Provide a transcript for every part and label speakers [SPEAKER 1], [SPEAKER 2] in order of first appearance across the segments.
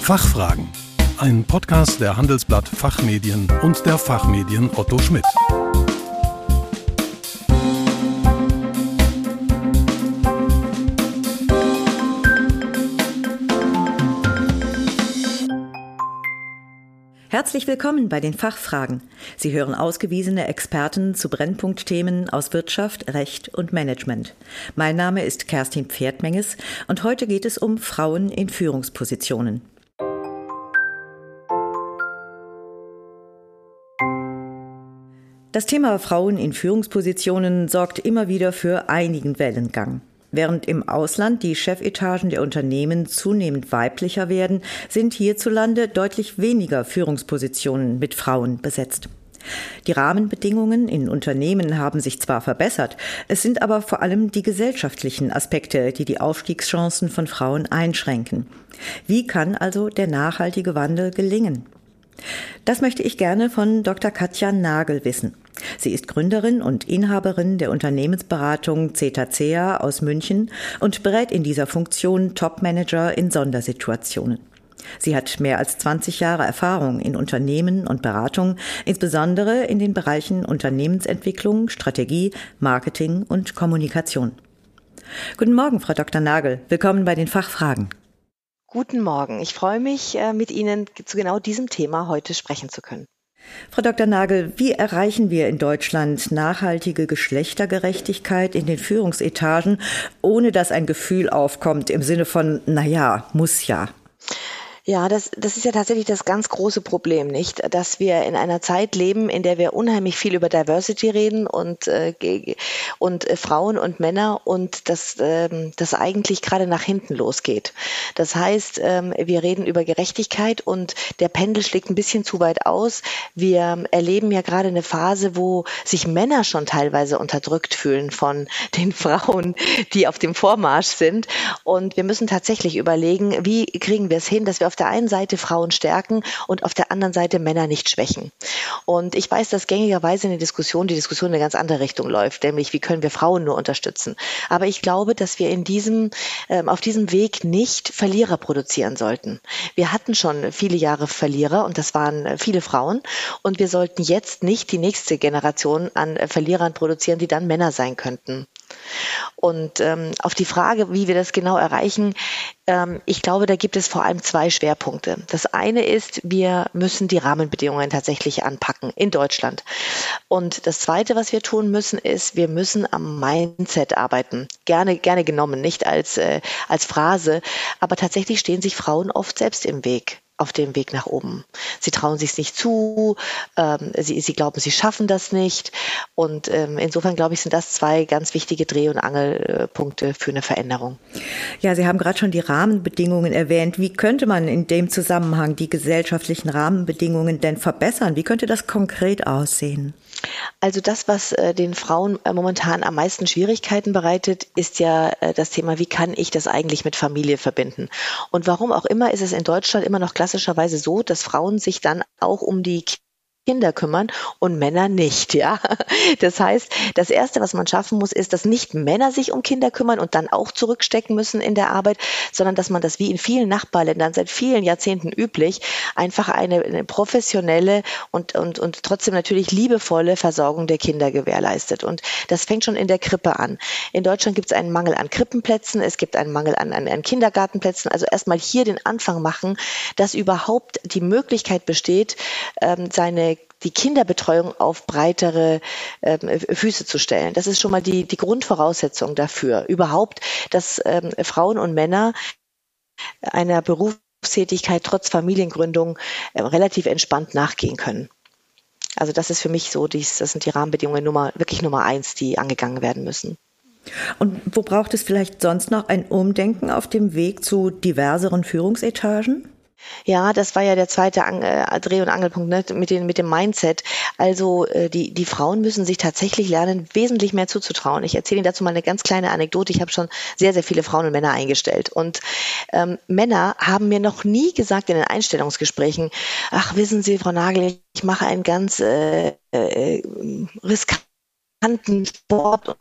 [SPEAKER 1] Fachfragen. Ein Podcast der Handelsblatt Fachmedien und der Fachmedien Otto Schmidt.
[SPEAKER 2] Herzlich willkommen bei den Fachfragen. Sie hören ausgewiesene Experten zu Brennpunktthemen aus Wirtschaft, Recht und Management. Mein Name ist Kerstin Pferdmenges und heute geht es um Frauen in Führungspositionen. Das Thema Frauen in Führungspositionen sorgt immer wieder für einigen Wellengang. Während im Ausland die Chefetagen der Unternehmen zunehmend weiblicher werden, sind hierzulande deutlich weniger Führungspositionen mit Frauen besetzt. Die Rahmenbedingungen in Unternehmen haben sich zwar verbessert, es sind aber vor allem die gesellschaftlichen Aspekte, die die Aufstiegschancen von Frauen einschränken. Wie kann also der nachhaltige Wandel gelingen? Das möchte ich gerne von Dr. Katja Nagel wissen. Sie ist Gründerin und Inhaberin der Unternehmensberatung CETA aus München und berät in dieser Funktion Topmanager in Sondersituationen. Sie hat mehr als 20 Jahre Erfahrung in Unternehmen und Beratung, insbesondere in den Bereichen Unternehmensentwicklung, Strategie, Marketing und Kommunikation. Guten Morgen, Frau Dr. Nagel. Willkommen bei den Fachfragen.
[SPEAKER 3] Guten Morgen. Ich freue mich, äh, mit Ihnen zu genau diesem Thema heute sprechen zu können.
[SPEAKER 2] Frau Dr. Nagel, wie erreichen wir in Deutschland nachhaltige Geschlechtergerechtigkeit in den Führungsetagen, ohne dass ein Gefühl aufkommt im Sinne von, na ja, muss ja?
[SPEAKER 3] Ja, das, das ist ja tatsächlich das ganz große Problem, nicht? Dass wir in einer Zeit leben, in der wir unheimlich viel über Diversity reden und, äh, und äh, Frauen und Männer und das, ähm, das eigentlich gerade nach hinten losgeht. Das heißt, ähm, wir reden über Gerechtigkeit und der Pendel schlägt ein bisschen zu weit aus. Wir erleben ja gerade eine Phase, wo sich Männer schon teilweise unterdrückt fühlen von den Frauen, die auf dem Vormarsch sind. Und wir müssen tatsächlich überlegen, wie kriegen wir es hin, dass wir auf der einen Seite Frauen stärken und auf der anderen Seite Männer nicht schwächen. Und ich weiß, dass gängigerweise in der Diskussion die Diskussion in eine ganz andere Richtung läuft, nämlich wie können wir Frauen nur unterstützen. Aber ich glaube, dass wir in diesem, ähm, auf diesem Weg nicht Verlierer produzieren sollten. Wir hatten schon viele Jahre Verlierer und das waren äh, viele Frauen und wir sollten jetzt nicht die nächste Generation an äh, Verlierern produzieren, die dann Männer sein könnten. Und ähm, auf die Frage, wie wir das genau erreichen, ähm, ich glaube, da gibt es vor allem zwei Schwerpunkte. Das eine ist, wir müssen die Rahmenbedingungen tatsächlich anpacken in Deutschland. Und das zweite, was wir tun müssen, ist, wir müssen am Mindset arbeiten. Gerne, gerne genommen, nicht als, äh, als Phrase, aber tatsächlich stehen sich Frauen oft selbst im Weg auf dem Weg nach oben. Sie trauen sich nicht zu, ähm, sie, sie glauben, sie schaffen das nicht. Und ähm, insofern, glaube ich, sind das zwei ganz wichtige Dreh- und Angelpunkte für eine Veränderung.
[SPEAKER 2] Ja, Sie haben gerade schon die Rahmenbedingungen erwähnt. Wie könnte man in dem Zusammenhang die gesellschaftlichen Rahmenbedingungen denn verbessern? Wie könnte das konkret aussehen?
[SPEAKER 3] Also das, was äh, den Frauen äh, momentan am meisten Schwierigkeiten bereitet, ist ja äh, das Thema, wie kann ich das eigentlich mit Familie verbinden? Und warum auch immer ist es in Deutschland immer noch klassischerweise so, dass Frauen sich dann auch um die Kinder kümmern und Männer nicht, ja. Das heißt, das erste, was man schaffen muss, ist, dass nicht Männer sich um Kinder kümmern und dann auch zurückstecken müssen in der Arbeit, sondern dass man das wie in vielen Nachbarländern seit vielen Jahrzehnten üblich einfach eine, eine professionelle und, und, und trotzdem natürlich liebevolle Versorgung der Kinder gewährleistet. Und das fängt schon in der Krippe an. In Deutschland gibt es einen Mangel an Krippenplätzen, es gibt einen Mangel an, an, an Kindergartenplätzen. Also erstmal hier den Anfang machen, dass überhaupt die Möglichkeit besteht, ähm, seine die Kinderbetreuung auf breitere ähm, Füße zu stellen. Das ist schon mal die, die Grundvoraussetzung dafür, überhaupt, dass ähm, Frauen und Männer einer Berufstätigkeit trotz Familiengründung äh, relativ entspannt nachgehen können. Also das ist für mich so, dies, das sind die Rahmenbedingungen Nummer, wirklich Nummer eins, die angegangen werden müssen.
[SPEAKER 2] Und wo braucht es vielleicht sonst noch ein Umdenken auf dem Weg zu diverseren Führungsetagen?
[SPEAKER 3] Ja, das war ja der zweite Ang äh, Dreh- und Angelpunkt ne, mit, den, mit dem Mindset. Also äh, die, die Frauen müssen sich tatsächlich lernen, wesentlich mehr zuzutrauen. Ich erzähle Ihnen dazu mal eine ganz kleine Anekdote. Ich habe schon sehr, sehr viele Frauen und Männer eingestellt. Und ähm, Männer haben mir noch nie gesagt in den Einstellungsgesprächen, ach wissen Sie, Frau Nagel, ich mache einen ganz äh, äh, riskanten Sport und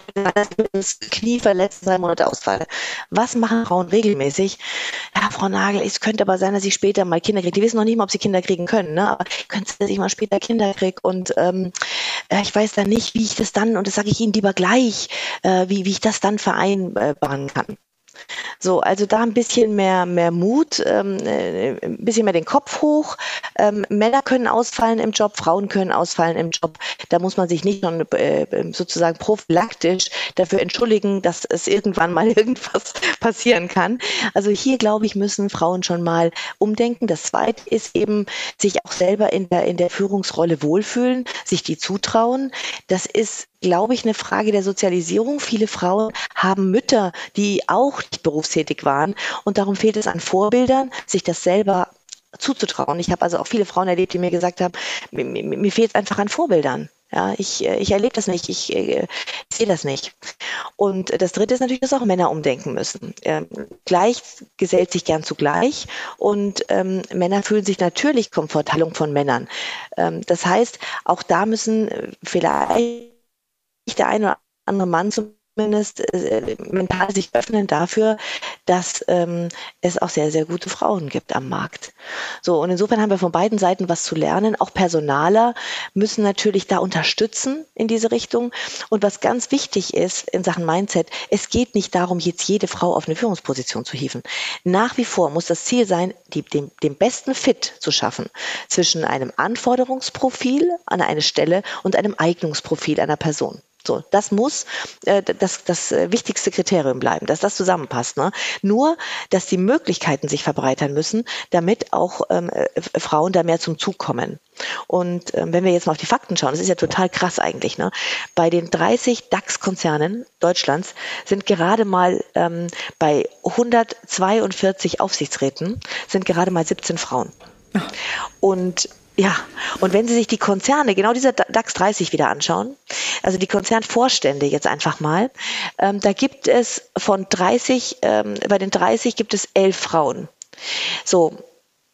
[SPEAKER 3] das Knie verletzt zwei Monate ausfalle. Was machen Frauen regelmäßig? Ja, Frau Nagel, es könnte aber sein, dass ich später mal Kinder kriege. Die wissen noch nicht mal, ob sie Kinder kriegen können, ne? aber könnte dass ich mal später Kinder kriege und ähm, äh, ich weiß dann nicht, wie ich das dann, und das sage ich Ihnen lieber gleich, äh, wie, wie ich das dann vereinbaren kann. So, also da ein bisschen mehr, mehr Mut, ähm, äh, ein bisschen mehr den Kopf hoch. Ähm, Männer können ausfallen im Job, Frauen können ausfallen im Job. Da muss man sich nicht schon äh, sozusagen prophylaktisch dafür entschuldigen, dass es irgendwann mal irgendwas passieren kann. Also hier, glaube ich, müssen Frauen schon mal umdenken. Das zweite ist eben, sich auch selber in der, in der Führungsrolle wohlfühlen, sich die zutrauen. Das ist glaube ich, eine Frage der Sozialisierung. Viele Frauen haben Mütter, die auch nicht berufstätig waren und darum fehlt es an Vorbildern, sich das selber zuzutrauen. Ich habe also auch viele Frauen erlebt, die mir gesagt haben, mir, mir, mir fehlt es einfach an Vorbildern. Ja, ich, äh, ich erlebe das nicht, ich, äh, ich sehe das nicht. Und das Dritte ist natürlich, dass auch Männer umdenken müssen. Ähm, gleich gesellt sich gern zugleich und ähm, Männer fühlen sich natürlich Komforthalung von Männern. Ähm, das heißt, auch da müssen äh, vielleicht der eine oder andere Mann zumindest äh, mental sich öffnen dafür, dass ähm, es auch sehr, sehr gute Frauen gibt am Markt. So, und insofern haben wir von beiden Seiten was zu lernen. Auch Personaler müssen natürlich da unterstützen in diese Richtung. Und was ganz wichtig ist in Sachen Mindset, es geht nicht darum, jetzt jede Frau auf eine Führungsposition zu hieven. Nach wie vor muss das Ziel sein, die, den, den besten Fit zu schaffen zwischen einem Anforderungsprofil an eine Stelle und einem Eignungsprofil einer Person. So, das muss äh, das, das äh, wichtigste Kriterium bleiben, dass das zusammenpasst. Ne? Nur, dass die Möglichkeiten sich verbreitern müssen, damit auch ähm, äh, Frauen da mehr zum Zug kommen. Und ähm, wenn wir jetzt mal auf die Fakten schauen, das ist ja total krass eigentlich. Ne? Bei den 30 DAX-Konzernen Deutschlands sind gerade mal ähm, bei 142 Aufsichtsräten sind gerade mal 17 Frauen. Und ja, und wenn Sie sich die Konzerne, genau dieser DAX 30 wieder anschauen, also die Konzernvorstände jetzt einfach mal, ähm, da gibt es von 30, ähm, bei den 30 gibt es elf Frauen. So,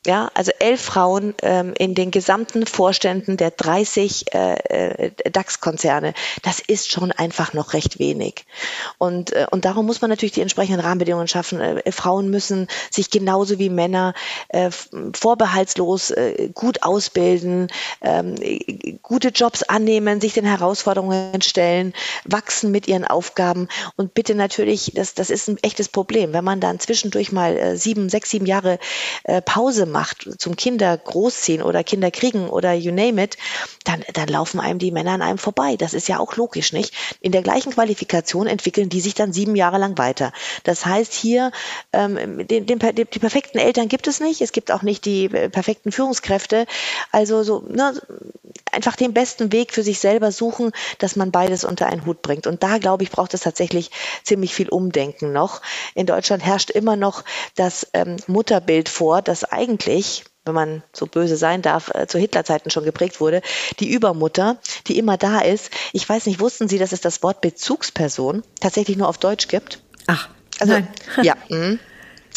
[SPEAKER 3] ja, also elf Frauen ähm, in den gesamten Vorständen der 30 äh, äh DAX-Konzerne. Das ist schon einfach noch recht wenig. Und, äh, und darum muss man natürlich die entsprechenden Rahmenbedingungen schaffen. Äh, Frauen müssen sich genauso wie Männer äh, vorbehaltslos äh, gut ausbilden, ähm, gute Jobs annehmen, sich den Herausforderungen stellen, wachsen mit ihren Aufgaben. Und bitte natürlich, das, das ist ein echtes Problem, wenn man dann zwischendurch mal äh, sieben, sechs, sieben Jahre äh, Pause macht macht zum Kinder großziehen oder Kinder kriegen oder you name it, dann, dann laufen einem die Männer an einem vorbei. Das ist ja auch logisch, nicht? In der gleichen Qualifikation entwickeln die sich dann sieben Jahre lang weiter. Das heißt hier, ähm, den, den, die perfekten Eltern gibt es nicht. Es gibt auch nicht die äh, perfekten Führungskräfte. Also so, ne, einfach den besten Weg für sich selber suchen, dass man beides unter einen Hut bringt. Und da, glaube ich, braucht es tatsächlich ziemlich viel Umdenken noch. In Deutschland herrscht immer noch das ähm, Mutterbild vor, das eigentlich wenn man so böse sein darf, äh, zu Hitlerzeiten schon geprägt wurde, die Übermutter, die immer da ist. Ich weiß nicht, wussten Sie, dass es das Wort Bezugsperson tatsächlich nur auf Deutsch gibt?
[SPEAKER 2] Ach, also, nein.
[SPEAKER 3] ja. Mh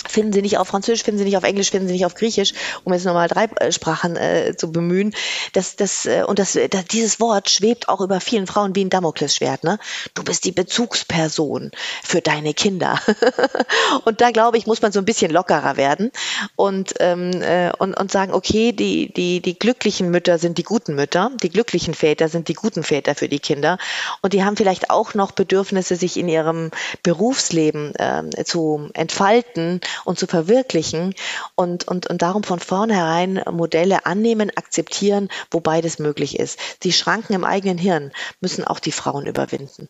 [SPEAKER 3] finden Sie nicht auf Französisch, finden Sie nicht auf Englisch, finden Sie nicht auf Griechisch, um jetzt nochmal drei äh, Sprachen äh, zu bemühen. Das, das, äh, und das, das, dieses Wort schwebt auch über vielen Frauen wie ein Damoklesschwert. Ne? Du bist die Bezugsperson für deine Kinder. und da glaube ich, muss man so ein bisschen lockerer werden und, ähm, äh, und, und sagen, okay, die, die, die glücklichen Mütter sind die guten Mütter, die glücklichen Väter sind die guten Väter für die Kinder. Und die haben vielleicht auch noch Bedürfnisse, sich in ihrem Berufsleben äh, zu entfalten und zu verwirklichen und, und, und darum von vornherein Modelle annehmen, akzeptieren, wo beides möglich ist. Die Schranken im eigenen Hirn müssen auch die Frauen überwinden.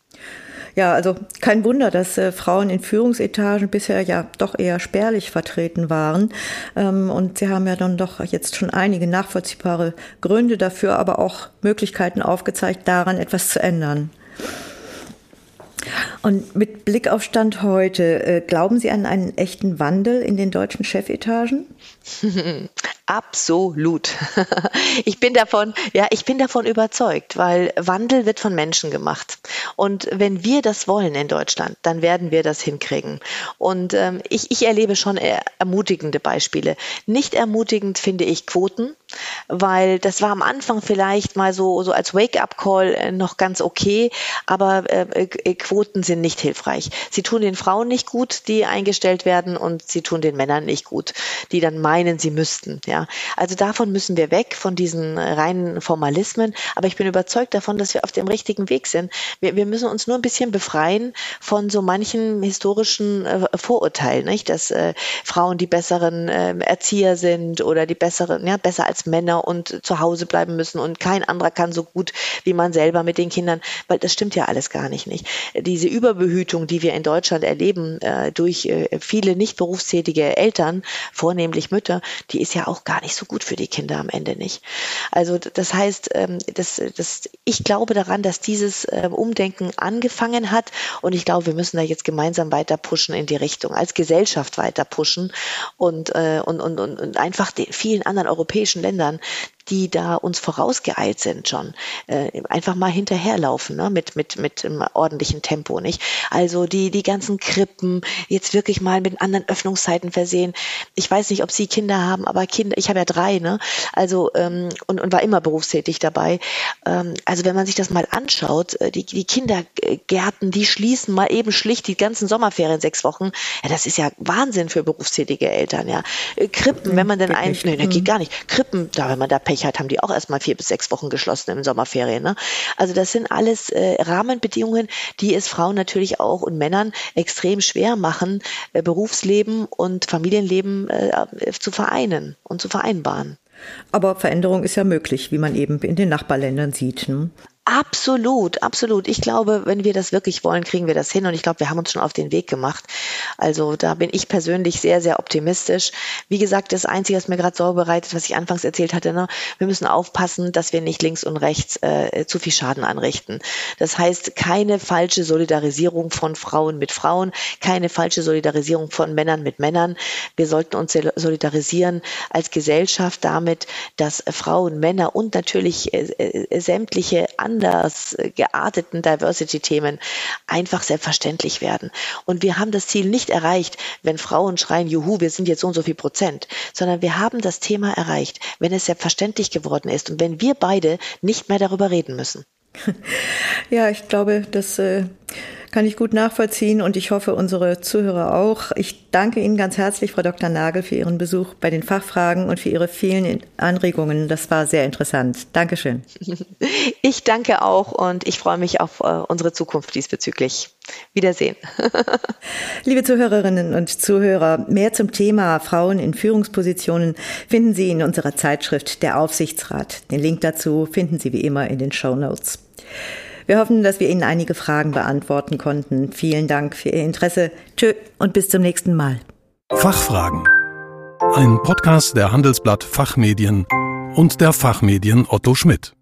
[SPEAKER 2] Ja, also kein Wunder, dass äh, Frauen in Führungsetagen bisher ja doch eher spärlich vertreten waren. Ähm, und Sie haben ja dann doch jetzt schon einige nachvollziehbare Gründe dafür, aber auch Möglichkeiten aufgezeigt, daran etwas zu ändern. Und mit Blick auf Stand heute, äh, glauben Sie an einen echten Wandel in den deutschen Chefetagen?
[SPEAKER 3] Absolut. Ich bin davon, ja, ich bin davon überzeugt, weil Wandel wird von Menschen gemacht. Und wenn wir das wollen in Deutschland, dann werden wir das hinkriegen. Und ähm, ich, ich erlebe schon ermutigende Beispiele. Nicht ermutigend finde ich Quoten. Weil das war am Anfang vielleicht mal so, so als Wake-up-Call äh, noch ganz okay, aber äh, äh, Quoten sind nicht hilfreich. Sie tun den Frauen nicht gut, die eingestellt werden und sie tun den Männern nicht gut, die dann meinen, sie müssten. Ja, also davon müssen wir weg von diesen reinen Formalismen. Aber ich bin überzeugt davon, dass wir auf dem richtigen Weg sind. Wir, wir müssen uns nur ein bisschen befreien von so manchen historischen äh, Vorurteilen, nicht? dass äh, Frauen die besseren äh, Erzieher sind oder die besseren, ja, besser als Männer und zu Hause bleiben müssen und kein anderer kann so gut wie man selber mit den Kindern, weil das stimmt ja alles gar nicht nicht. Diese Überbehütung, die wir in Deutschland erleben äh, durch äh, viele nicht berufstätige Eltern, vornehmlich Mütter, die ist ja auch gar nicht so gut für die Kinder am Ende nicht. Also das heißt, ähm, das, das, ich glaube daran, dass dieses äh, Umdenken angefangen hat und ich glaube, wir müssen da jetzt gemeinsam weiter pushen in die Richtung, als Gesellschaft weiter pushen und, äh, und, und, und, und einfach den vielen anderen europäischen Ländern die da uns vorausgeeilt sind schon, äh, einfach mal hinterherlaufen ne? mit, mit, mit einem ordentlichen Tempo. nicht? Also die, die ganzen Krippen jetzt wirklich mal mit anderen Öffnungszeiten versehen. Ich weiß nicht, ob Sie Kinder haben, aber Kinder, ich habe ja drei, ne? Also ähm, und, und war immer berufstätig dabei. Ähm, also wenn man sich das mal anschaut, äh, die, die Kindergärten, die schließen mal eben schlicht die ganzen Sommerferien sechs Wochen. Ja, das ist ja Wahnsinn für berufstätige Eltern, ja. Äh, Krippen, wenn man denn ein, nee, nee, geht gar nicht. Krippen, da wenn man da Pech Möglichkeit haben die auch erstmal vier bis sechs Wochen geschlossen im Sommerferien. Ne? Also das sind alles äh, Rahmenbedingungen, die es Frauen natürlich auch und Männern extrem schwer machen, äh, Berufsleben und Familienleben äh, zu vereinen und zu vereinbaren.
[SPEAKER 2] Aber Veränderung ist ja möglich, wie man eben in den Nachbarländern sieht. Ne?
[SPEAKER 3] Absolut, absolut. Ich glaube, wenn wir das wirklich wollen, kriegen wir das hin. Und ich glaube, wir haben uns schon auf den Weg gemacht. Also da bin ich persönlich sehr, sehr optimistisch. Wie gesagt, das Einzige, was mir gerade Sorge bereitet, was ich anfangs erzählt hatte, ne, wir müssen aufpassen, dass wir nicht links und rechts äh, zu viel Schaden anrichten. Das heißt, keine falsche Solidarisierung von Frauen mit Frauen, keine falsche Solidarisierung von Männern mit Männern. Wir sollten uns solidarisieren als Gesellschaft damit, dass Frauen, Männer und natürlich äh, äh, sämtliche andere anders gearteten Diversity-Themen einfach selbstverständlich werden. Und wir haben das Ziel nicht erreicht, wenn Frauen schreien, juhu, wir sind jetzt so und so viel Prozent, sondern wir haben das Thema erreicht, wenn es selbstverständlich geworden ist und wenn wir beide nicht mehr darüber reden müssen.
[SPEAKER 2] Ja, ich glaube, das äh, kann ich gut nachvollziehen und ich hoffe, unsere Zuhörer auch. Ich danke Ihnen ganz herzlich, Frau Dr. Nagel, für Ihren Besuch bei den Fachfragen und für Ihre vielen Anregungen. Das war sehr interessant. Dankeschön.
[SPEAKER 3] Ich danke auch und ich freue mich auf äh, unsere Zukunft diesbezüglich. Wiedersehen.
[SPEAKER 2] Liebe Zuhörerinnen und Zuhörer, mehr zum Thema Frauen in Führungspositionen finden Sie in unserer Zeitschrift Der Aufsichtsrat. Den Link dazu finden Sie wie immer in den Show Notes. Wir hoffen, dass wir Ihnen einige Fragen beantworten konnten. Vielen Dank für Ihr Interesse. Tschö und bis zum nächsten Mal.
[SPEAKER 1] Fachfragen. Ein Podcast der Handelsblatt Fachmedien und der Fachmedien Otto Schmidt.